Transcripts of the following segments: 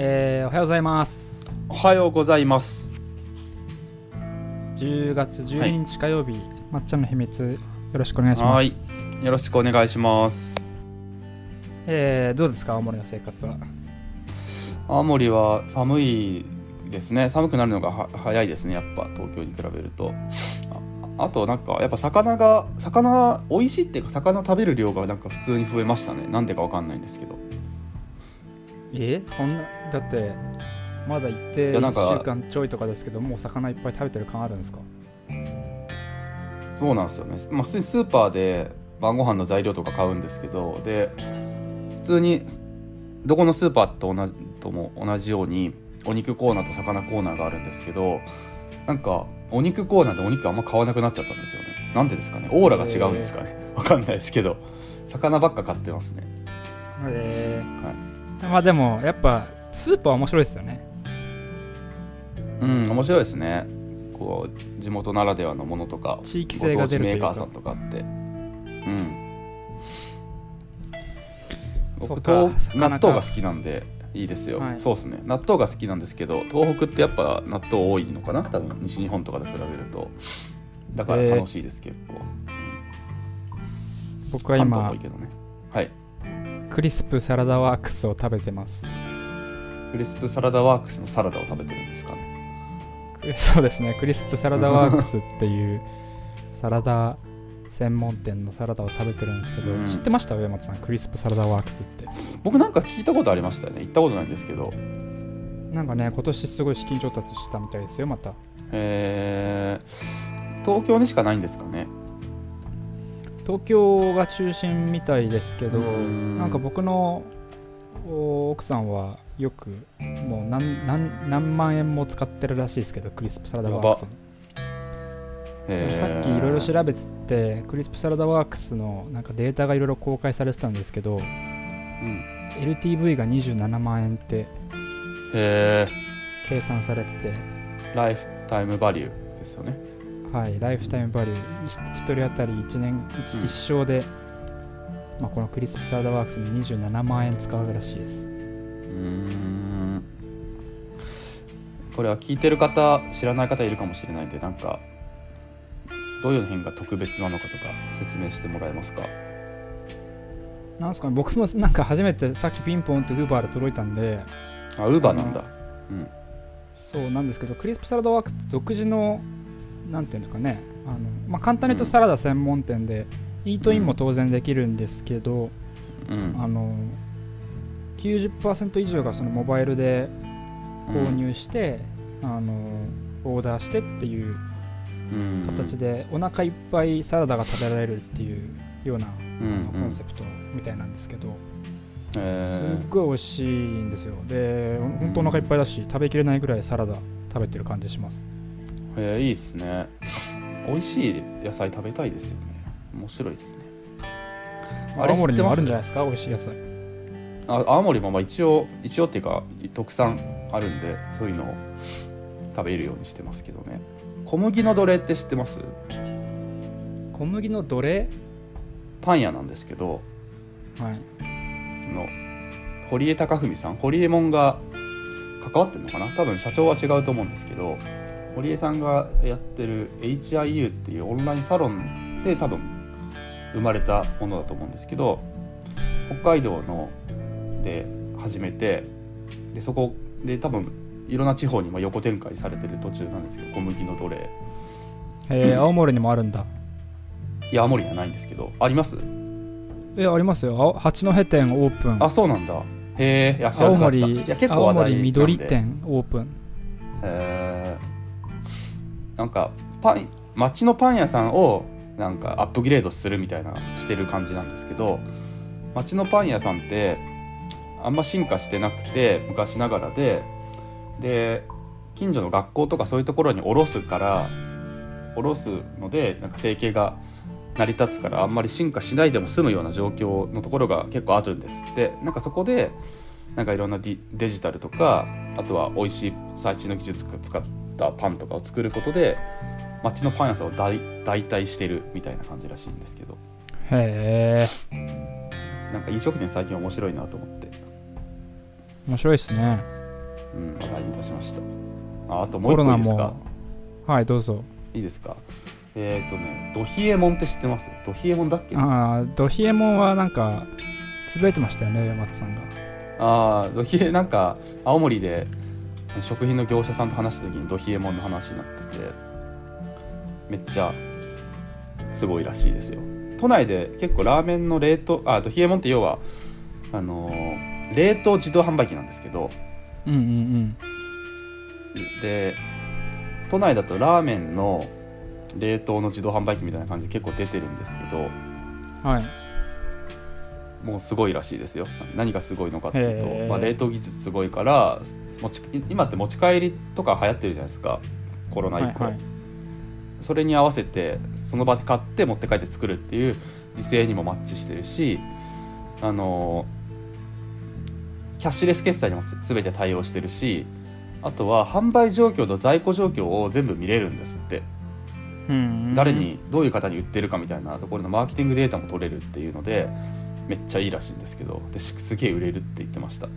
えー、おはようございます。おはようございます。10月12日火曜日、まっちゃんの秘密よろしくお願いします。はい。よろしくお願いします。えー、どうですか青森の生活は？青森は寒いですね。寒くなるのがは早いですね。やっぱ東京に比べると。ああとなんかやっぱ魚が魚美味しいっていうか魚食べる量がなんか普通に増えましたね。なんでかわかんないんですけどえそんなだってまだ行って1いやなんか週間ちょいとかですけどもう魚いっぱい食べてる感あるんですか？そうなんですよね、まあ、普通にスーパーで晩ご飯の材料とか買うんですけどで普通にどこのスーパーと同じとも同じようにお肉コーナーと魚コーナーがあるんですけどなんかお肉コーナーでお肉あんま買わなくなっちゃったんですよね。なんでですかね？オーラが違うんですかね？わかんないですけど。魚ばっか買ってますね。えはい。ー、まあでもやっぱスーパー面白いですよね。うん面白いですね。こう地元ならではのものとか地域性が出るというか。メーカーさんとかあって。うん。僕納豆が好きなんでいいですよ、はい。そうですね。納豆が好きなんですけど東北ってやっぱ納豆多いのかな？多分西日本とかで比べると。だから楽しいです、結構。僕は今ね。はいクリスプサラダワークスを食べてます。クリスプサラダワークスのサラダを食べてるんですかね。そうですね。クリスプサラダワークスっていうサラダ専門店のサラダを食べてるんですけど、うん。知ってました？上松さん？クリスプサラダワークスって。僕なんか聞いたことありましたよね。行ったことないんですけどなんかね今年すごい資金調達したみたいですよまた。えー、東京にしかないんですかね東京が中心みたいですけどうん。なんか僕のお奥さんはよくもう何何何万円も使ってるらしいですけどクリスプサラダワークスに。えーさっきいろいろ調べててクリスプサラダワークスのなんかデータがいろいろ公開されてたんですけどうん。LTV が27万円ってえ計算されてて、ー、ライフタイムバリューですよねはい、ライフタイムバリュー1人当たり1年 1, うん。一生で、まあ、このクリスプサラダワークスに27万円使うらしいです。うーん。これは聞いてる方知らない方いるかもしれないんでなんかどういう辺が特別なのかとか説明してもらえますか？なんすかね僕もなんか初めてさっきピンポンってウーバーで届いたんで。あウーバーなんだ。うん。そうなんですけどクリスプサラダワークスって独自のなんていうんですかね。あの、まあ、簡単に言うとサラダ専門店で、イートインも当然できるんですけど、うん。あの90%以上がそのモバイルで購入して、あのオーダーしてっていううん。形でお腹いっぱいサラダが食べられるっていうようなうんコンセプトみたいなんですけど、すえっごい美味しいんですよ。で本当お腹いっぱいだし食べきれないぐらいサラダ食べてる感じします。ーえーいいですね。美味しい野菜食べたいですよね。面白いですね。あれ青森にもあるんじゃ知ってないですか？美味しい野菜。あ青森もまあ一応一応っていうか特産あるんでそういうのを食べるようにしてますけどね。小麦の奴隷って知ってます？小麦の奴隷？パン屋なんですけどはい。の堀江貴文さん？堀江門が関わってるのかな？多分社長は違うと思うんですけど堀江さんがやってる HIU っていうオンラインサロンで多分生まれたものだと思うんですけど北海道ので始めてでそこで多分いろんな地方にも横展開されてる途中なんですけど小麦の奴隷。えー青森にもあるんだ。いや青森にはないんですけどあります？えありますよ。青八戸店オープン。あそうなんだ。へえ青なかった。い森や結構青森緑店オープン。えーなんかパン町のパン屋さんをなんかアップグレードするみたいなしてる感じなんですけど町のパン屋さんってあんま進化してなくて昔ながらでで近所の学校とかそういうところに卸すから卸すのでなんか生計が成り立つからあんまり進化しないでも済むような状況のところが結構あるんですって。なんかそこでなんかいろんなデジタルとかあとは美味しい最新の技術を使ったパンとかを作ることで町のパン屋さんを代代替してるみたいな感じらしいんですけど。へえ。なんか飲食店最近面白いなと思って。面白いですね。うん、話題に出しました。ああともう一個いいですか？はいどうぞ。いいですか？えっ、ー、とねドヒエモンって知ってます？ドヒエモンだっけ？ああドヒエモンはなんかつぶやいてましたよね上松さんが。ああドヒエなんか青森で食品の業者さんと話した時にドヒエモンの話になっててめっちゃすごいらしいですよ。都内で結構ラーメンの冷凍あドヒエモンって要はあのー、冷凍自動販売機なんですけど。うんうんうん。で都内だとラーメンの冷凍の自動販売機みたいな感じで結構出てるんですけど。はい。もうすごいらしいですよ。何がすごいのかっていうへと、ー。まあ、冷凍技術すごいから持ち今って持ち帰りとか流行ってるじゃないですか。コロナ以降、はいはい。それに合わせてその場で買って持って帰って作るっていう時勢にもマッチしてるしあのキャッシュレス決済にも全て対応してるしあとは販売状況と在庫状況を全部見れるんですって。誰にどういう方に売ってるかみたいなところのマーケティングデータも取れるっていうのでめっちゃいいらしいんですけどですすげえ売れるって言ってました。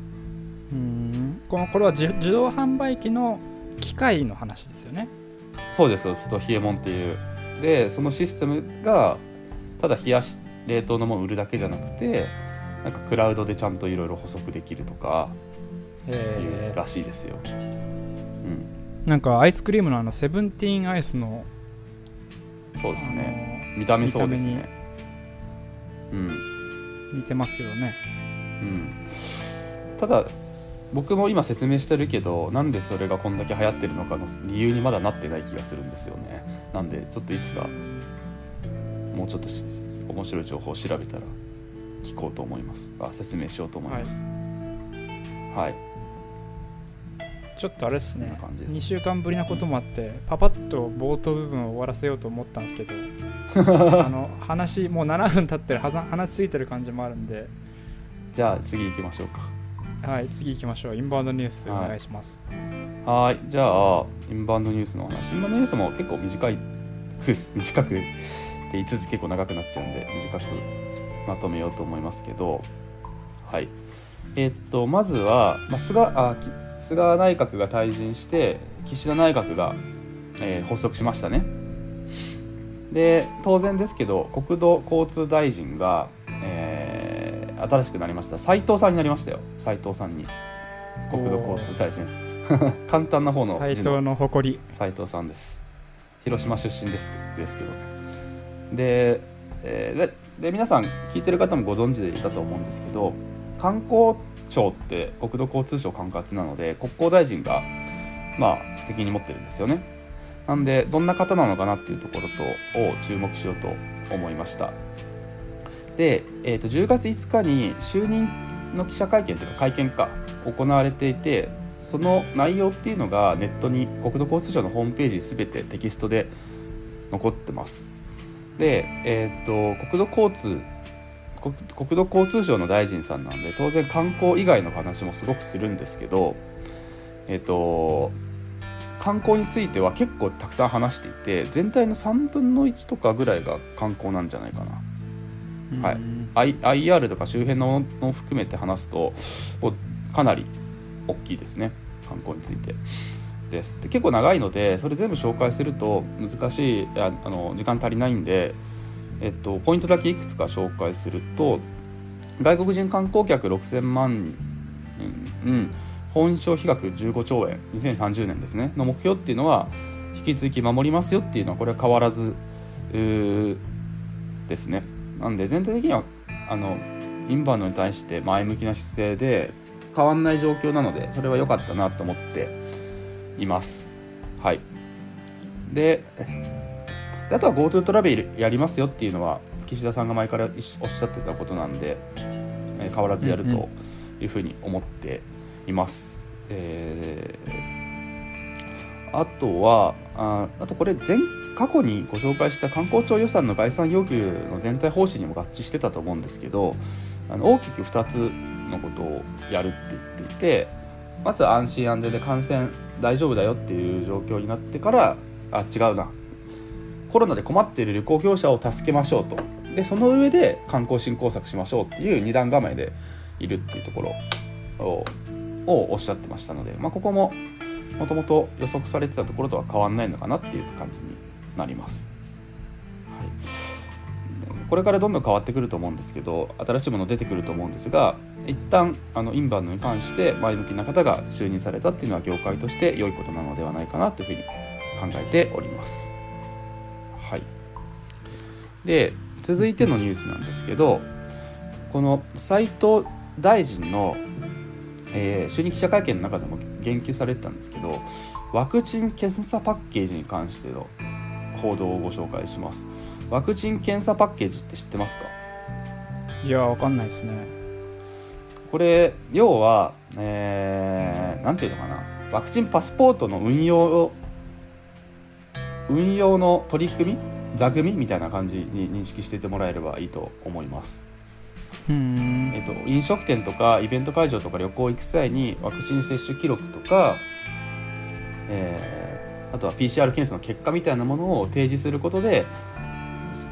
うんこのこれは自自動販売機の機械の話ですよね。そうですそうです。と冷えもんっていう。でそのシステムがただ冷やし冷凍のものを売るだけじゃなくてなんかクラウドでちゃんといろいろ補足できるとかっていうえらしいですよ、うん、ー、なんかアイスクリームのあのセブンティーンアイスのそうですね。あ見た目そうです見ねうん。の似てますけどね。うん。ただ僕も今説明してるけどなんでそれがこんだけ流行ってるのかの理由にまだなってない気がするんですよね。なんでちょっといつかもうちょっとし面白い情報を調べたら聞こうと思います。あ説明しようと思います。はい、ちょっとあれですね。です。2週間ぶりなこともあってパパッと冒頭部分を終わらせようと思ったんですけど あの話もう7分経ってる話ついてる感じもあるんで。じゃあ次行きましょうかはい次行きましょう。インバウンドニュースおはい。願いします。はいじゃあインバウンドニュースのお話。インバウンドニュースも結構短い 短くって言い続け結構長くなっちゃうんで短くまとめようと思いますけど。はい。えっとまずは、まあ、菅あき菅内閣が退陣して岸田内閣が、えー発足しましたね。で当然ですけど国土交通大臣が、えー新しくなりました。斉藤さんになりましたよ。斉藤さんに。国土交通大臣。簡単な方の字の斎藤の誇り斉藤さんです。広島出身ですですけど。ねで,、えーでで皆さん聞いてる方もご存知でいたと思うんですけど観光庁って国土交通省管轄なので国交大臣がまあ責任持ってるんですよね。なんでどんな方なのかなっていうところとを注目しようと思いましたで、えー、と10月5日に就任の記者会見というか会見か行われていてその内容っていうのがネットに国土交通省のホームページに全てテキストで残ってます。で、えー、と国土交通国国土交通省の大臣さんなんで当然観光以外の話もすごくするんですけどえっ、と観光については結構たくさん話していて全体の3分の1とかぐらいが観光なんじゃないかな。はい。IR とか周辺のものを含めて話すとかなり大きいですね。観光について。です。で結構長いのでそれ全部紹介すると難しいああの時間足りないんで、えっと、ポイントだけいくつか紹介すると外国人観光客6000万人、うん、本消費額15兆円。2030年ですね。の目標っていうのは引き続き守りますよっていうのはこれは変わらずですねなんで全体的にはあのインバウンドに対して前向きな姿勢で変わんない状況なのでそれは良かったなと思っています。はい。でであとは GoTo トラベルやりますよっていうのは岸田さんが前からおっしゃってたことなんで、えー変わらずやるというふうに思っています、えーあとはああとこれ前過去にご紹介した観光庁予算の概算要求の全体方針にも合致してたと思うんですけどあの大きく2つのことをやるって言っていてまず安心安全で感染大丈夫だよっていう状況になってからあ違うな。コロナで困っている旅行業者を助けましょうと。でその上で観光振興策しましょうっていう二段構えでいるっていうところをおっしゃってましたので、まあ、ここももともと予測されてたところとは変わんないのかなっていう感じになります。はい、これからどんどん変わってくると思うんですけど新しいもの出てくると思うんですが一旦あのインバウンドに関して前向きな方が就任されたっていうのは業界として良いことなのではないかなというふうに考えております。はい、で続いてのニュースなんですけどこの斉藤大臣の、えー、就任記者会見の中でも言及されてたんですけどワクチン検査パッケージに関しての報道をご紹介します。ワクチン検査パッケージって知ってますか？いやわかんないですね。これ要は、えー、なんていうのかな？ワクチンパスポートの運用を運用の取り組み？座組みたいな感じに認識しててもらえればいいと思います。うん。えっと、飲食店とかイベント会場とか旅行行く際にワクチン接種記録とか、えー、あとは PCR 検査の結果みたいなものを提示することで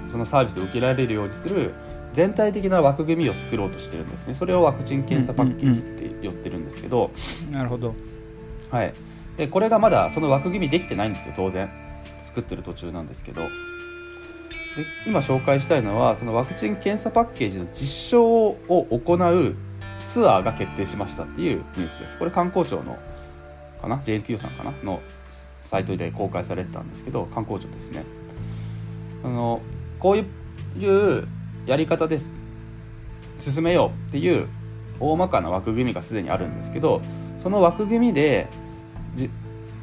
そのサービスを受けられるようにする全体的な枠組みを作ろうとしてるんですね。それをワクチン検査パッケージって呼ってるんですけど、なるほど、はい、でこれがまだその枠組みできてないんですよ当然。作ってる途中なんですけど。で今紹介したいのはそのワクチン検査パッケージの実証を行うツアーが決定しましたっていうニュースです。これ観光庁のかな？JNTU さんかな？のサイトで公開されてたんですけど観光庁ですね。あのこういうやり方です。進めようっていう大まかな枠組みがすでにあるんですけどその枠組みでじ、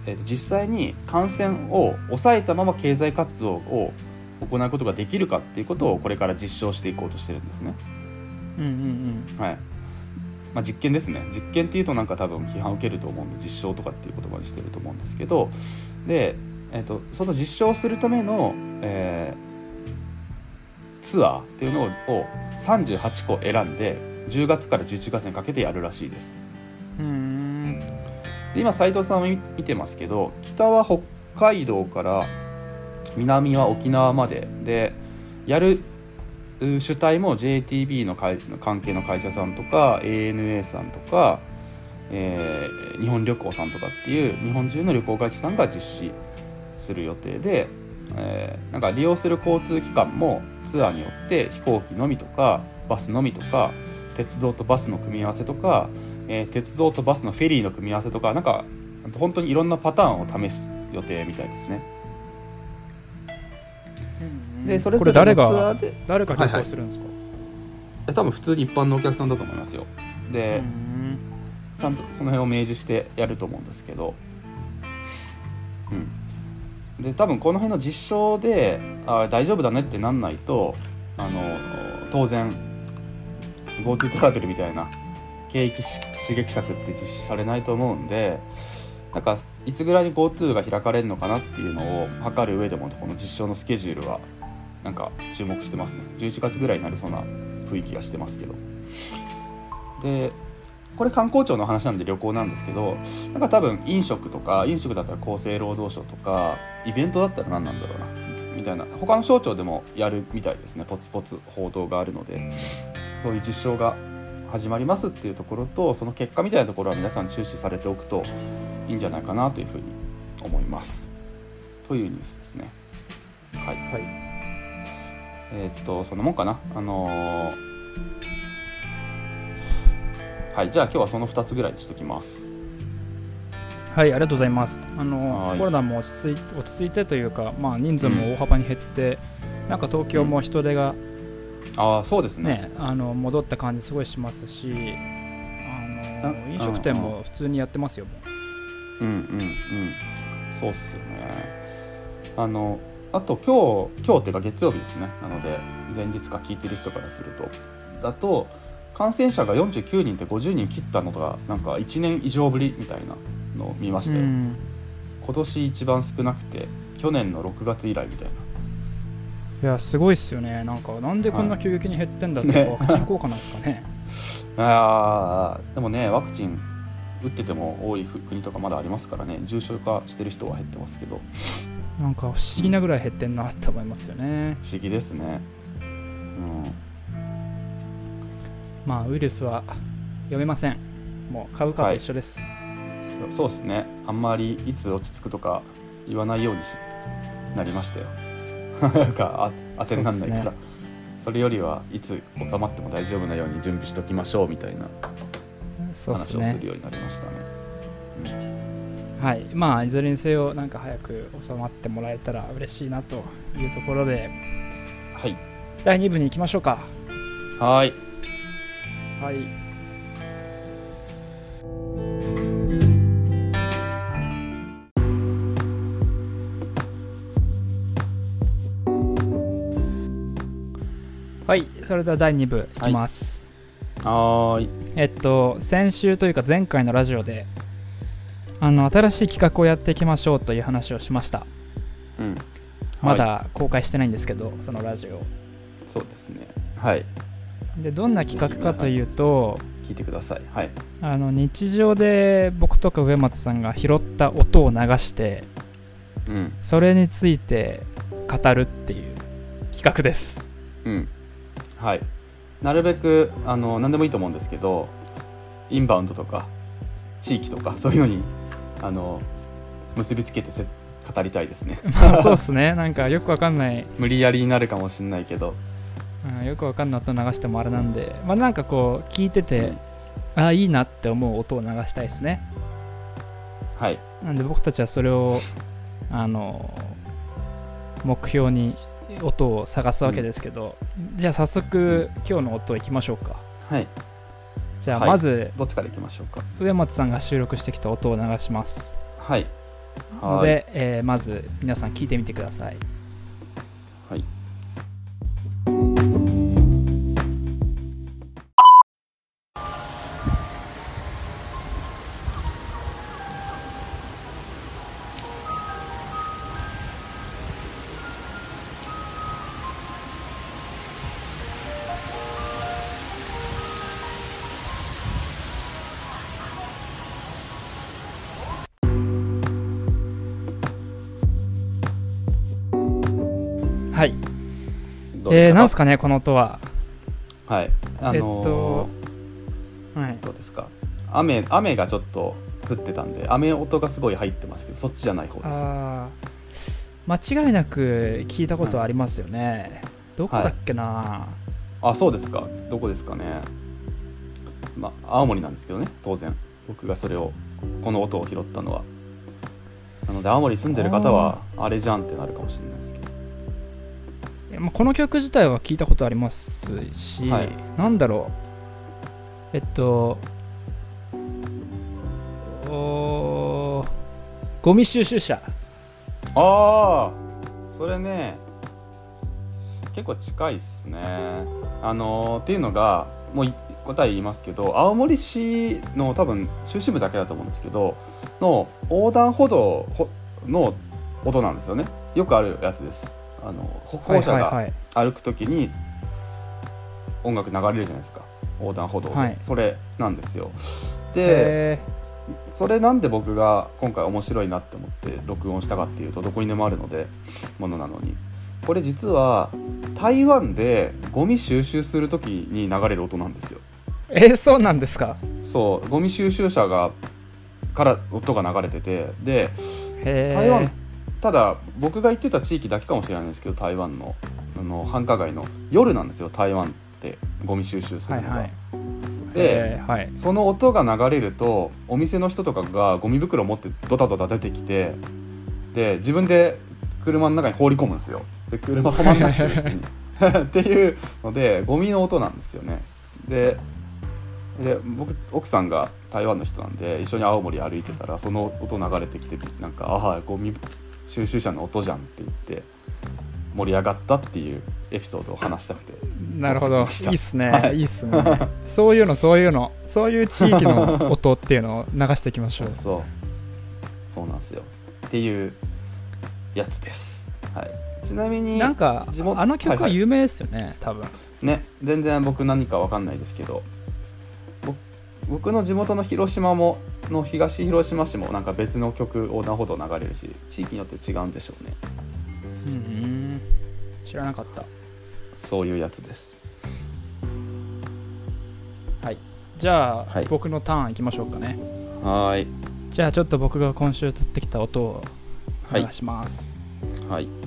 えー、と実際に感染を抑えたまま経済活動を行うことができるかっていうことをこれから実証していこうとしてるんですね。うんうんうん。はいまあ、実験ですね実験っていうとなんか多分批判を受けると思うんで実証とかっていう言葉にしてると思うんですけどで、えーと、その実証するための、えー、ツアーっていうのを38個選んで10月から11月にかけてやるらしいです。うんで今斉藤さんを見てますけど北は北海道から南は沖縄まででやる主体も JTB の関係の会社さんとか ANA さんとか、えー、日本旅行さんとかっていう日本中の旅行会社さんが実施する予定で、えー、なんか利用する交通機関もツアーによって飛行機のみとかバスのみとか鉄道とバスの組み合わせとか、えー、鉄道とバスのフェリーの組み合わせとかなんか本当にいろんなパターンを試す予定みたいですね。でそれぞれのツアーで。誰が旅行するんですか、はいはい、多分普通に一般のお客さんだと思いますよ。でちゃんとその辺を明示してやると思うんですけど。うん。で多分この辺の実証であ大丈夫だねってなんないとあの当然 GoTo トラベルみたいな景気刺激策って実施されないと思うんでなんかいつぐらいに GoTo が開かれるのかなっていうのを測る上でもこの実証のスケジュールはなんか注目してますね。11月ぐらいになりそうな雰囲気がしてますけど。でこれ観光庁の話なんで旅行なんですけどなんか多分飲食とか飲食だったら厚生労働省とかイベントだったら何なんだろうなみたいな。他の省庁でもやるみたいですね。ポツポツ報道があるので。そういう実証が始まりますっていうところとその結果みたいなところは皆さん注視されておくといいんじゃないかなというふうに思います。というニュースですね。はい、はい。えー、っと、そんなもんかな？あのー、はい、じゃあ今日はその2つぐらいにしときます。はい、ありがとうございます。あのコロナも落ち着い落ち着いてというか、まあ、人数も大幅に減って、うん、なんか東京も人手が、うん、あそうですね、ね、あの戻った感じすごいしますし、あの飲食店も普通にやってますよ。うんうんうん、そうっすよね。あのあと今日今日っていうか月曜日ですね。なので前日か聞いてる人からすると。だと感染者が49人って50人切ったのがなんか1年以上ぶりみたいなのを見まして、今年一番少なくて去年の6月以来みたいな。いやすごいっすよね。なんかなんでこんな急激に減ってんだって、ワクチン効果なんですかね。あでもねワクチン打ってても多い国とかまだありますからね。重症化してる人は減ってますけどなんか不思議なぐらい減ってんなって思いますよね。不思議ですね。うん。まあウイルスは読めません。もう株価と一緒です、そうですね。あんまりいつ落ち着くとか言わないようにしなりましたよ。なんかあ当てにならないから。そそ,、れよりはいつ収まっても大丈夫なように準備しておきましょうみたいな話をすねるようになりましたねはい。まあいずれにせよなんか早く収まってもらえたら嬉しいなというところで。はい。第2部に行きましょうか。はーい。はい。はい。それでは第2部いきます、はーい。えっと先週というか前回のラジオであの新しい企画をやっていきましょうという話をしました。うん。まはい。だ公開してないんですけど、そのラジオそうですね。はい。でどんな企画かというと聞いてください。はい。あの日常で僕とか上松さんが拾った音を流してうん。それについて語るっていう企画です。うん。はい。なるべくあの何でもいいと思うんですけどインバウンドとか地域とかそういうのにあの結びつけてせ語りたいですね。まあそうっすね。なんかよくわかんない、無理やりになるかもしれないけど。うん、よくわかんない音流してもあれなんで。まあなんかこう聞いててああいいなって思う音を流したいですね。はい。なんで僕たちはそれをあの目標に音を探すわけですけど、じゃあ早速今日の音いきましょうか。はいじゃあはい。まずどっちからいきましょうか？上松さんが収録してきた音を流します。はい。ので、えーまず皆さん聞いてみてくださいはいはい、どえー、なんすかねこの音は。はい。あのーえっとはい。どうですか？雨雨がちょっと降ってたんで雨音がすごい入ってますけどそっちじゃない方です。間違いなく聞いたことありますよね、どこだっけな、あそうですか。どこですかね？まあ青森なんですけどね当然。僕がそれをこの音を拾ったのは。なので青森住んでる方はあれじゃんってなるかもしれないですけどまあこの曲自体は聞いたことありますし、はい。なんだろう。えっとおーゴミ収集車。ああそれね結構近いっすね。あのーっていうのがもうい答え言いますけど青森市の多分中心部だけだと思うんですけどの横断歩道ほの音なんですよね。よくあるやつですあの歩行者が歩く時に音楽流れるじゃないですか。横断歩道で、はい。それなんですよ。でえそれなんで僕が今回面白いなって思って録音したかっていうとどこにでもあるのでものなのに。これ実は台湾でゴミ収集する時に流れる音なんですよ。ー、えーそうなんですか？そう。ゴミ収集車がから音が流れててで台湾ただ僕が行ってた地域だけかもしれないんですけど台湾のあの繁華街の夜なんですよ台湾ってゴミ収集するのが、はいはい。でえーはい。その音が流れるとお店の人とかがゴミ袋持ってドタドタ出てきてで自分で車の中に放り込むんですよ。で車止まんなくて別に。っていうのでゴミの音なんですよね。でで僕奥さんが台湾の人なんで一緒に青森歩いてたらその音流れてきてなんか「ああゴミ収集車の音じゃん」って言って盛り上がったっていうエピソードを話したくて。なるほど。いいっすね、はい。い、いっすね。そういうのそういうの。そういう地域の音っていうのを流していきましょう。そう。そうなんですよ。っていうやつです、はい、ちなみになんか地元あの曲はいはい。は有名ですよね、多分。ね。全然僕何か分かんないですけど。ぼ僕の地元の広島もの東広島市もなんか別の曲横断歩道流れるし地域によって違うんでしょうね。うん知らなかった。そういうやつです。はい。じゃあ、はい。僕のターンいきましょうかね。はーい。じゃあちょっと僕が今週撮ってきた音をはい。流します、はいはい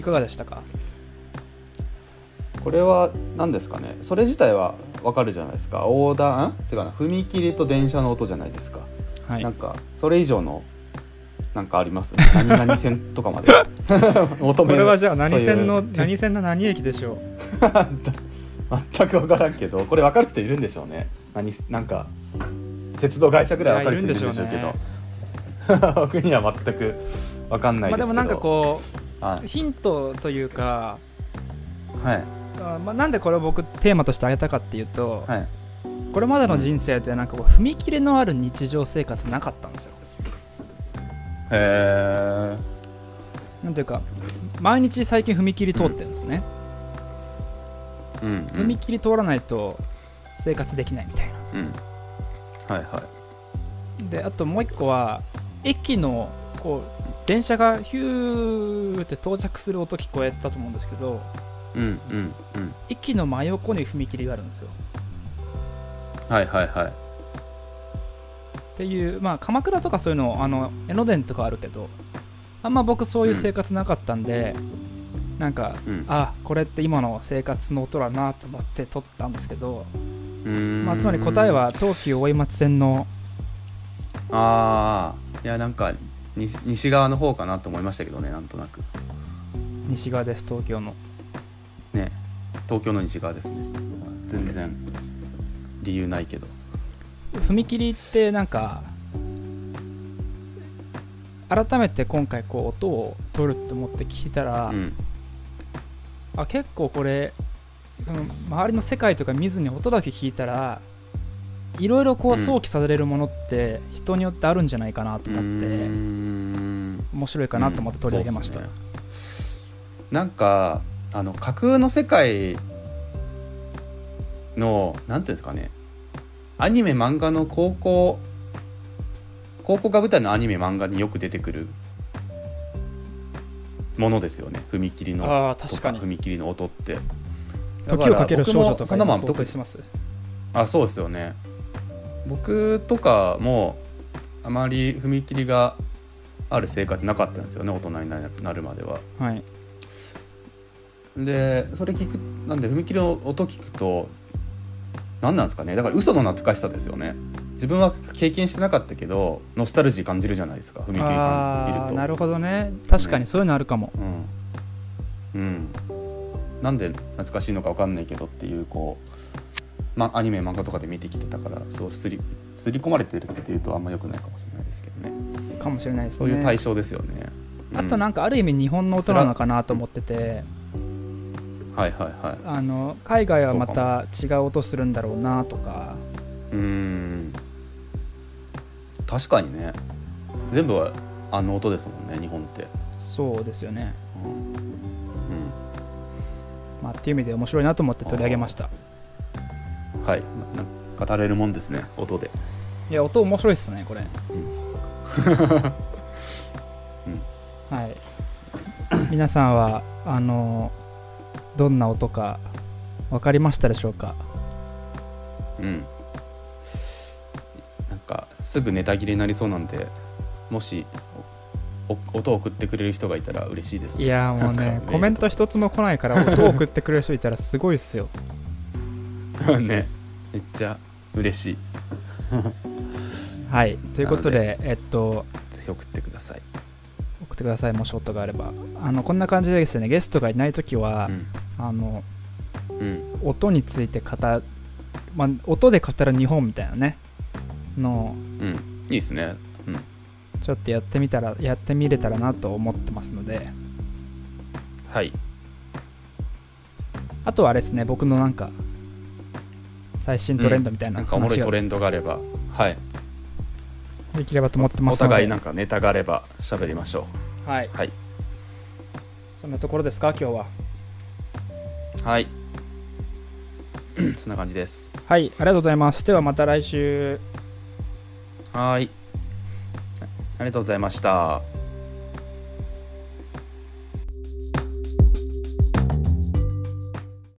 いかがでしたか？これは何ですかね？それ自体はわかるじゃないですか。横断？ん違うな。踏切と電車の音じゃないですか、はい。なんかそれ以上のなんかあります？何々線とかまで。求めるこれはじゃあ何線の何線の何駅でしょう？全く分からんけどこれ分かる人いるんでしょうね。何なんか鉄道会社ぐらい分かる人いるんでしょうけど。僕には全く分かんないですけど、まあでもなんかこはうヒントというかいはい。あまあ、なんでこれを僕テーマとして挙げたかっていうと、はい。これまでの人生でなんかこう踏切のある日常生活なかったんですよ。へえなんていうか毎日最近踏切通ってるんですね、うん、うん、踏切通らないと生活できないみたいな。うん。はいはい。であともう一個は駅のこう電車がヒューって到着する音聞こえたと思うんですけどうんうんうん。駅の真横に踏切があるんですよ。はいはいはい。っていうまあ鎌倉とかそういうのあの江ノ電とかあるけどあんま僕そういう生活なかったんで、なんかうん。あこれって今の生活の音だなと思って撮ったんですけど、うーん。まあ、つまり答えは東急大井町線のああいやなんか西西側の方かなと思いましたけどねなんとなく。西側です東京の。ね東京の西側ですね。全然理由ないけど。踏切ってなんか改めて今回こう音を取ると思って聞いたら、うん。あ結構これうん周りの世界とか見ずに音だけ聞いたらいろいろこううん想起されるものって人によってあるんじゃないかなと思ってん。面白いかなと思って取り上げました、うんね。なんかあの架空の世界のなんていうんですかね。アニメ漫画の高校高校が舞台のアニメ漫画によく出てくるものですよね。踏切のああ確かに。踏切の音って。時をかける少女とかあそうですよね僕とかもあまり踏切がある生活なかったんですよね大人にななるまでは。はい。でそれ聞くなんで踏切の音聞くと何なんですかね。だから嘘の懐かしさですよね。自分は経験してなかったけどノスタルジー感じるじゃないですか踏切あ感見ると。あなるほどね。確かにそういうのあるかも、うん、うん、なんで懐かしいのか分かんないけどっていうこう、ま、アニメ漫画とかで見てきてたからそうすりすり込まれてるっていうとあんま良くないかもしれないですけどね。かもしれないですね。そういう対象ですよね、あとなんか、かある意味日本の音なのかなと思ってて。はいはいはい。あの海外はまた違う音するんだろうなとか。うーん。確かにね。全部はあの音ですもんね日本って、そうですよね。うん。うん。まあっていう意味で面白いなと思って取り上げましたはい。なんか語れるもんですね。音で。いや音面白いっすねこれ、はい。皆さんはあのどんな音か分かりましたでしょうか？うん。なんかすぐネタ切れになりそうなんでもし音を送ってくれる人がいたら嬉しいですいやーもうねコメント一つも来ないから音を送ってくれる人いたらすごいっすよ ねめっちゃ嬉しい。はいということでえっとぜひ送ってください。送ってくださいもし音があれば。あのこんな感じでですねゲストがいない時は、うん。あのうん。音について語まあ、音で語る日本みたいなねのうん。いいですね。うん。ちょっとやってみたらやってみれたらなと思ってますので。はい。あとはあれですね僕のなんか最新トレンドみたいななんかおもろいトレンドがあれば。はい。できればと思っておますので。互いなんかネタがあれば喋りましょはい、うはい。そんなところですか？今日は。はい。そんな感じです。はい。ありがとうございます。ではまた来週。はい。ありがとうございました